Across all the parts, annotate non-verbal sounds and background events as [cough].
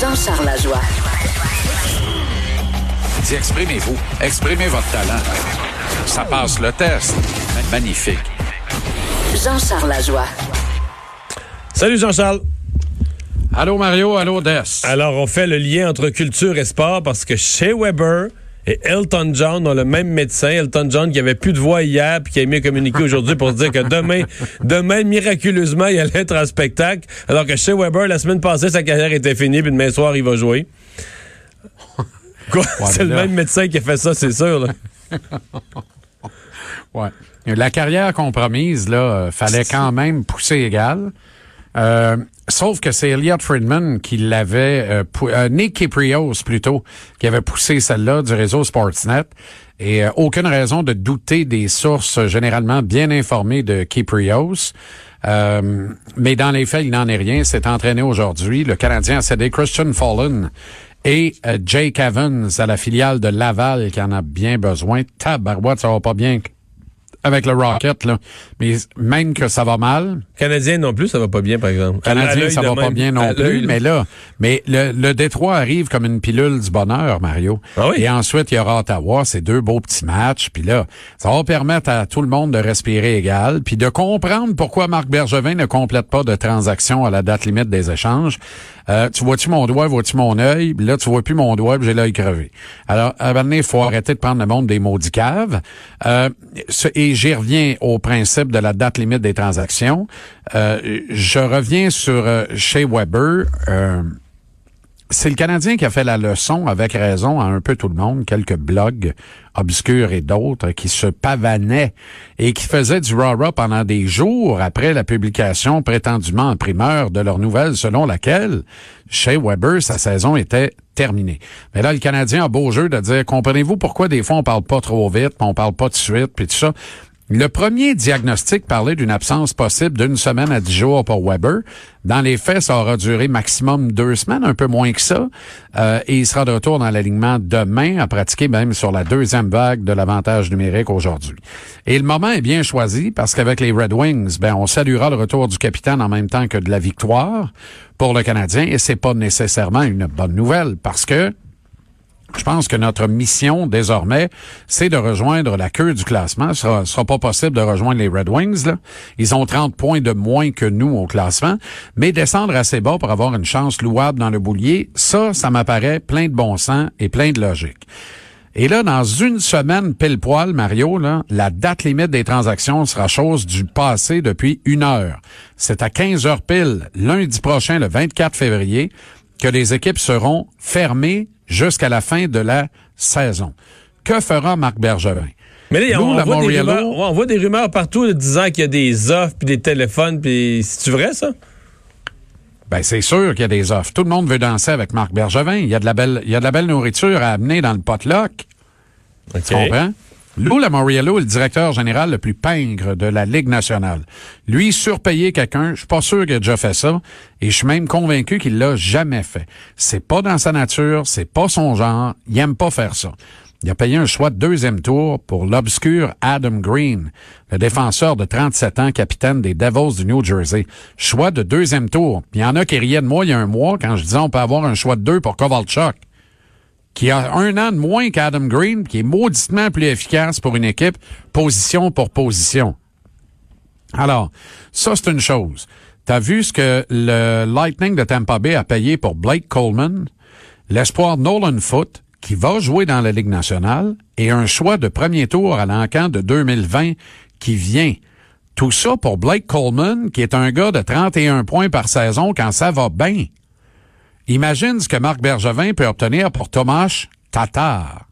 Jean-Charles Lajoie. Dis, exprimez-vous. Exprimez votre talent. Ça passe le test. Magnifique. Jean-Charles Lajoie. Salut Jean-Charles. Allô Mario, allô Des. Alors, on fait le lien entre culture et sport parce que chez Weber et Elton John ont le même médecin. Elton John qui avait plus de voix hier puis qui a mis un communiqué aujourd'hui pour dire que demain, [laughs] demain, miraculeusement, il allait être en spectacle. Alors que chez Weber, la semaine passée, sa carrière était finie puis demain soir, il va jouer. [laughs] Quoi? Ouais, c'est le là- même médecin qui a fait ça, c'est sûr. là. [laughs] Ouais. La carrière compromise, là, euh, fallait quand même pousser égal. Euh, sauf que c'est Elliot Friedman qui l'avait, euh, euh, Nick Kiprios plutôt, qui avait poussé celle-là du réseau Sportsnet. Et euh, aucune raison de douter des sources généralement bien informées de Kiprios. Euh, mais dans les faits, il n'en est rien. C'est entraîné aujourd'hui. Le Canadien a cédé Christian Fallen et euh, Jake Evans à la filiale de Laval qui en a bien besoin. Tabarouette, ça va pas bien avec le Rocket, là. Mais même que ça va mal, Canadien non plus, ça va pas bien, par exemple. Canadien, ça va pas bien non plus, mais là, mais le, le Détroit arrive comme une pilule du bonheur, Mario. Ah oui? Et ensuite, il y aura Ottawa, c'est deux beaux petits matchs, puis là, ça va permettre à tout le monde de respirer égal, puis de comprendre pourquoi Marc Bergevin ne complète pas de transactions à la date limite des échanges. Euh, tu vois-tu mon doigt, vois-tu mon œil? Là, tu vois plus mon doigt, j'ai l'œil crevé. Alors, à un moment donné, il faut arrêter de prendre le monde des maudits caves. Euh, ce- et j'y reviens au principe de la date limite des transactions. Euh, je reviens sur euh, chez Weber. Euh, c'est le Canadien qui a fait la leçon avec raison à un peu tout le monde, quelques blogs obscurs et d'autres qui se pavanaient et qui faisaient du rah pendant des jours après la publication prétendument en primeur de leur nouvelle selon laquelle chez Weber sa saison était terminée. Mais là le Canadien a beau jeu de dire comprenez-vous pourquoi des fois on parle pas trop vite, on parle pas de suite puis tout ça? Le premier diagnostic parlait d'une absence possible d'une semaine à dix jours pour Weber. Dans les faits, ça aura duré maximum deux semaines, un peu moins que ça. Euh, et il sera de retour dans l'alignement demain, à pratiquer même sur la deuxième vague de l'avantage numérique aujourd'hui. Et le moment est bien choisi parce qu'avec les Red Wings, ben, on saluera le retour du capitaine en même temps que de la victoire pour le Canadien. Et c'est pas nécessairement une bonne nouvelle parce que je pense que notre mission désormais, c'est de rejoindre la queue du classement. Ce sera, sera pas possible de rejoindre les Red Wings. Ils ont 30 points de moins que nous au classement, mais descendre assez bas pour avoir une chance louable dans le boulier, ça, ça m'apparaît plein de bon sens et plein de logique. Et là, dans une semaine pile poil, Mario, la date limite des transactions sera chose du passé depuis une heure. C'est à 15 heures pile, lundi prochain, le 24 février, que les équipes seront fermées jusqu'à la fin de la saison. Que fera Marc Bergevin? Mais là, Nous, on, voit des rumeurs, on voit des rumeurs partout disant qu'il y a des offres puis des téléphones puis c'est vrai ça? Ben, c'est sûr qu'il y a des offres. Tout le monde veut danser avec Marc Bergevin. Il y a de la belle, il y a de la belle nourriture à amener dans le potluck. OK. Tu comprends? Lou Lamoriello est le directeur général le plus pingre de la Ligue nationale. Lui, surpayer quelqu'un, je suis pas sûr qu'il a déjà fait ça, et je suis même convaincu qu'il l'a jamais fait. C'est pas dans sa nature, c'est pas son genre, il aime pas faire ça. Il a payé un choix de deuxième tour pour l'obscur Adam Green, le défenseur de 37 ans, capitaine des Devils du New Jersey. Choix de deuxième tour. Il y en a qui riaient de moi il y a un mois quand je disais on peut avoir un choix de deux pour Kovalchuk qui a un an de moins qu'Adam Green, qui est mauditement plus efficace pour une équipe, position pour position. Alors, ça, c'est une chose. T'as vu ce que le Lightning de Tampa Bay a payé pour Blake Coleman, l'espoir Nolan Foot, qui va jouer dans la Ligue nationale, et un choix de premier tour à l'encan de 2020 qui vient. Tout ça pour Blake Coleman, qui est un gars de 31 points par saison quand ça va bien. Imagine ce que Marc Bergevin peut obtenir pour Tomas Tatar.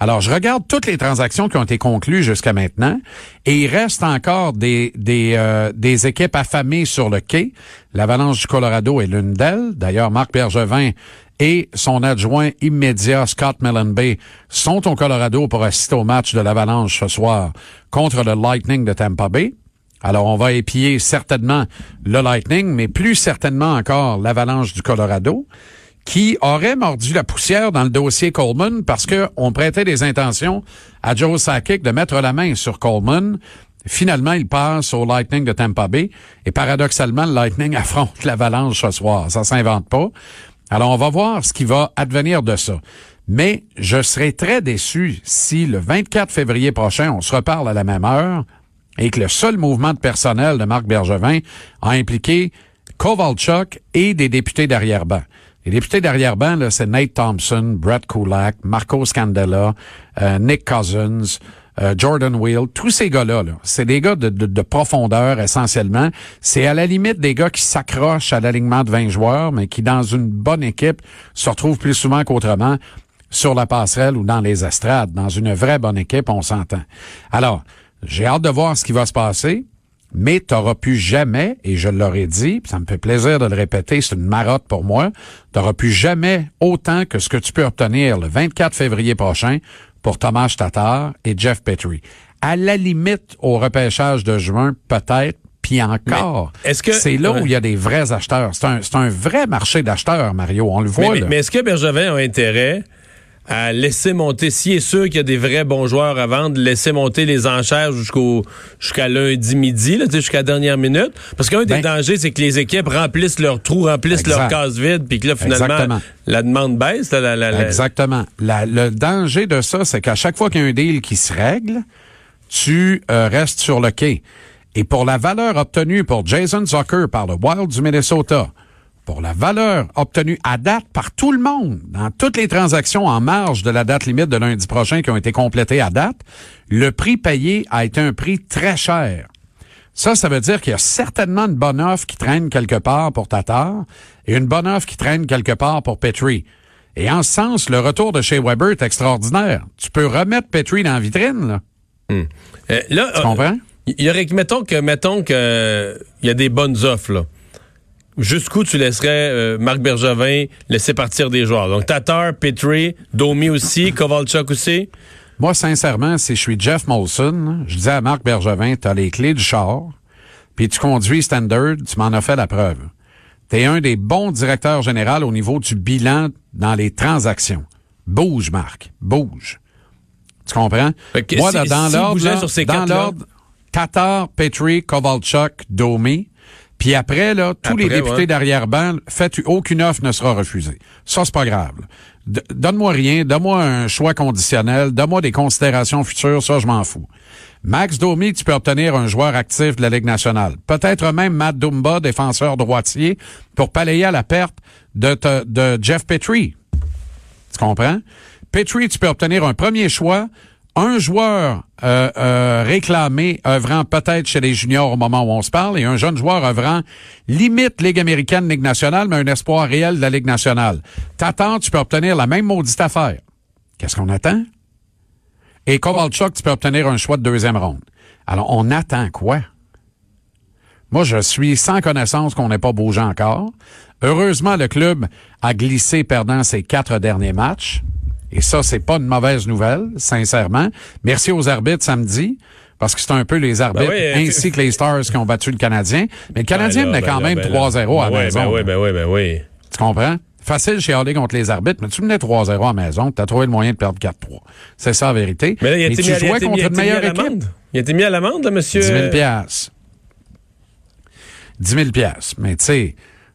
Alors, je regarde toutes les transactions qui ont été conclues jusqu'à maintenant et il reste encore des, des, euh, équipes affamées sur le quai. L'Avalanche du Colorado est l'une d'elles. D'ailleurs, Marc Bergevin et son adjoint immédiat, Scott Bay, sont au Colorado pour assister au match de l'Avalanche ce soir contre le Lightning de Tampa Bay. Alors, on va épier certainement le Lightning, mais plus certainement encore l'Avalanche du Colorado qui aurait mordu la poussière dans le dossier Coleman parce que on prêtait des intentions à Joe Sakic de mettre la main sur Coleman. Finalement, il passe au Lightning de Tampa Bay et paradoxalement, le Lightning [laughs] affronte l'Avalanche ce soir. Ça s'invente pas. Alors, on va voir ce qui va advenir de ça. Mais je serais très déçu si le 24 février prochain, on se reparle à la même heure et que le seul mouvement de personnel de Marc Bergevin a impliqué Kovalchuk et des députés d'arrière-ban. Les députés d'arrière-ban, c'est Nate Thompson, Brett Kulak, Marco Scandella, euh, Nick Cousins, euh, Jordan Wheel, tous ces gars-là, -là, c'est des gars de, de, profondeur essentiellement. C'est à la limite des gars qui s'accrochent à l'alignement de 20 joueurs, mais qui, dans une bonne équipe, se retrouvent plus souvent qu'autrement sur la passerelle ou dans les estrades. Dans une vraie bonne équipe, on s'entend. Alors, j'ai hâte de voir ce qui va se passer mais tu n'auras plus jamais, et je l'aurais dit, ça me fait plaisir de le répéter, c'est une marotte pour moi, tu n'auras plus jamais autant que ce que tu peux obtenir le 24 février prochain pour Thomas Tatar et Jeff Petrie. À la limite, au repêchage de juin, peut-être, puis encore. Est-ce que c'est là où il y a des vrais acheteurs. C'est un, un vrai marché d'acheteurs, Mario. On le voit. Mais, mais est-ce que Bergevin a intérêt à laisser monter, s'il est sûr qu'il y a des vrais bons joueurs à vendre, laisser monter les enchères jusqu'au jusqu'à lundi midi, jusqu'à la dernière minute. Parce qu'un des ben dangers, c'est que les équipes remplissent leurs trous, remplissent leurs cases vides, puis que là, finalement, la demande baisse. Exactement. le danger de ça, c'est qu'à chaque fois qu'il y a un deal qui se règle, tu euh, restes sur le quai. Et pour la valeur obtenue pour Jason Zucker par le Wild du Minnesota, pour la valeur obtenue à date par tout le monde dans toutes les transactions en marge de la date limite de lundi prochain qui ont été complétées à date, le prix payé a été un prix très cher. Ça, ça veut dire qu'il y a certainement une bonne offre qui traîne quelque part pour Tatar et une bonne offre qui traîne quelque part pour Petrie. Et en ce sens, le retour de chez Weber est extraordinaire. Tu peux remettre Petrie dans la vitrine, là. Hmm. Euh, là tu comprends? Il y aurait, mettons que, mettons que, il y a des bonnes offres, là jusqu'où tu laisserais euh, Marc Bergevin laisser partir des joueurs? Donc, Tatar, Petrie, Domi aussi, Kovalchuk aussi? Moi, sincèrement, si je suis Jeff Molson, je disais à Marc Bergevin, tu as les clés du char, puis tu conduis Standard, tu m'en as fait la preuve. Tu es un des bons directeurs généraux au niveau du bilan dans les transactions. Bouge, Marc, bouge. Tu comprends? Moi, dans l'ordre, dans l'ordre, Tatar, Petrie, Kovalchuk, Domi, puis après, là, tous les députés d'arrière-ban, faites aucune offre ne sera refusée. Ça, c'est pas grave. Donne-moi rien, donne-moi un choix conditionnel, donne-moi des considérations futures, ça, je m'en fous. Max Domi, tu peux obtenir un joueur actif de la Ligue nationale. Peut-être même Matt Dumba, défenseur droitier, pour palayer à la perte de, de Jeff Petrie. Tu comprends? Petrie, tu peux obtenir un premier choix, un joueur euh, euh, réclamé œuvrant peut-être chez les juniors au moment où on se parle et un jeune joueur œuvrant limite Ligue américaine, Ligue nationale, mais un espoir réel de la Ligue nationale. T'attends, tu peux obtenir la même maudite affaire. Qu'est-ce qu'on attend? Et Kovalchuk, tu peux obtenir un choix de deuxième ronde. Alors, on attend quoi? Moi, je suis sans connaissance qu'on n'ait pas bougé encore. Heureusement, le club a glissé perdant ses quatre derniers matchs. Et ça, c'est pas une mauvaise nouvelle, sincèrement. Merci aux arbitres samedi. Parce que c'est un peu les arbitres ben ainsi que les Stars qui ont battu le Canadien. Mais le Canadien ben menait quand même 3-0 ben à la maison. Ben oui, ben oui, ben oui. Tu comprends? Facile chez Harley contre les arbitres, mais tu menais 3-0 à la maison, tu as trouvé le moyen de perdre 4-3. C'est ça la vérité. Mais là, il a été tu mis, jouais contre une meilleure équipe. Il a été mis à l'amende, là, monsieur? 10 000 10 000 Mais tu sais,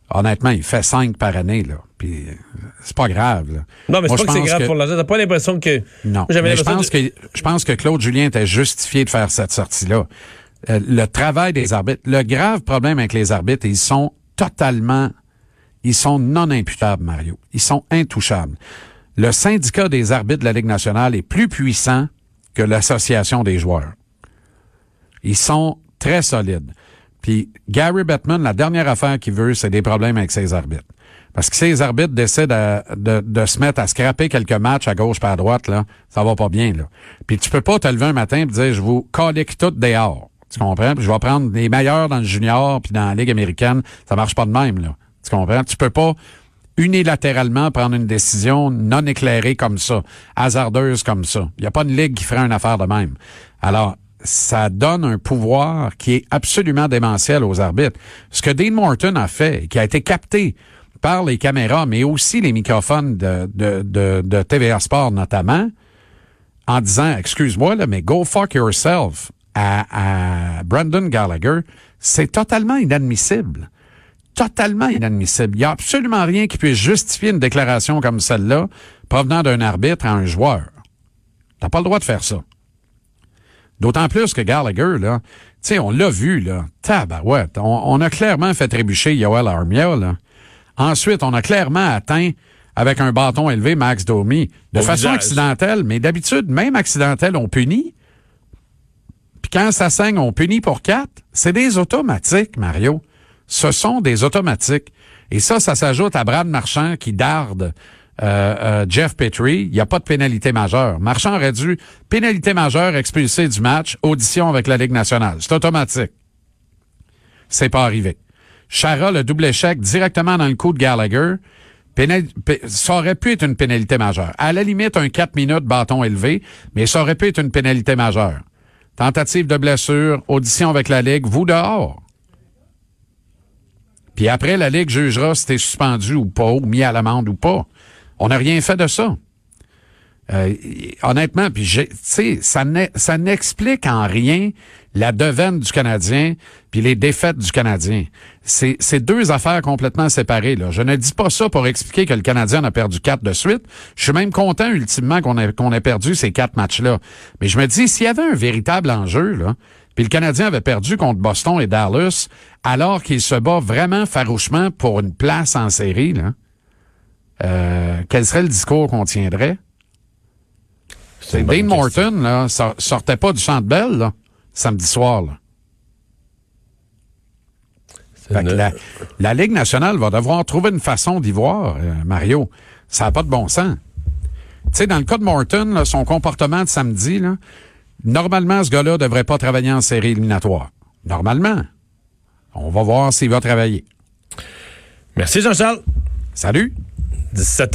honnêtement, il fait 5 par année, là. Puis c'est pas grave. Là. Non, mais c'est pas que c'est grave pour l'argent. T'as pas l'impression que. Non. Mais je pense que je pense que Claude Julien était justifié de faire cette sortie-là. Euh, le travail des arbitres. Le grave problème avec les arbitres, ils sont totalement, ils sont non imputables, Mario. Ils sont intouchables. Le syndicat des arbitres de la Ligue nationale est plus puissant que l'association des joueurs. Ils sont très solides. Puis Gary Bettman, la dernière affaire qu'il veut, c'est des problèmes avec ses arbitres. Parce que si les arbitres décident de, de, se mettre à scraper quelques matchs à gauche par à droite, là, ça va pas bien. Là. Puis tu peux pas te lever un matin et dire je vous colique tout dehors. Tu comprends? Puis je vais prendre les meilleurs dans le junior puis dans la Ligue américaine. Ça marche pas de même, là. Tu comprends? Tu peux pas unilatéralement prendre une décision non éclairée comme ça, hasardeuse comme ça. Il n'y a pas une ligue qui ferait une affaire de même. Alors, ça donne un pouvoir qui est absolument démentiel aux arbitres. Ce que Dean Morton a fait, qui a été capté par les caméras, mais aussi les microphones de, de, de, de TVA Sport notamment, en disant, excuse-moi, là, mais go fuck yourself à, à Brandon Gallagher, c'est totalement inadmissible. Totalement inadmissible. Il n'y a absolument rien qui puisse justifier une déclaration comme celle-là provenant d'un arbitre à un joueur. T'as pas le droit de faire ça. D'autant plus que Gallagher, là, tu sais, on l'a vu, là, tabarouette. On, on a clairement fait trébucher Yoel Armia, là. Ensuite, on a clairement atteint avec un bâton élevé Max Domi de façon accidentelle, mais d'habitude, même accidentelle, on punit. Puis quand ça saigne, on punit pour quatre. C'est des automatiques, Mario. Ce sont des automatiques. Et ça, ça s'ajoute à Brad Marchand qui darde euh, euh, Jeff Petrie. Il n'y a pas de pénalité majeure. Marchand aurait dû pénalité majeure expulsé du match, audition avec la Ligue nationale. C'est automatique. C'est pas arrivé. Chara, le double échec directement dans le coup de Gallagher. ça aurait pu être une pénalité majeure. À la limite, un 4 minutes bâton élevé, mais ça aurait pu être une pénalité majeure. Tentative de blessure, audition avec la Ligue, vous dehors. Puis après, la Ligue jugera si t'es suspendu ou pas, ou mis à l'amende ou pas. On n'a rien fait de ça. Euh, honnêtement, puis ça n'explique en rien la devenne du Canadien puis les défaites du Canadien. C'est deux affaires complètement séparées. Là. Je ne dis pas ça pour expliquer que le Canadien a perdu quatre de suite. Je suis même content ultimement qu'on ait, qu'on ait perdu ces quatre matchs-là. Mais je me dis, s'il y avait un véritable enjeu, là, puis le Canadien avait perdu contre Boston et Dallas, alors qu'il se bat vraiment farouchement pour une place en série, là, euh, quel serait le discours qu'on tiendrait? C'est Dean Morton, là, sortait pas du Centre Bell, là, samedi soir, là. la, Ligue nationale va devoir trouver une façon d'y voir, euh, Mario. Ça n'a pas de bon sens. Tu sais, dans le cas de Morton, son comportement de samedi, là, normalement, ce gars-là devrait pas travailler en série éliminatoire. Normalement. On va voir s'il va travailler. Merci, Jean-Charles. Salut. 17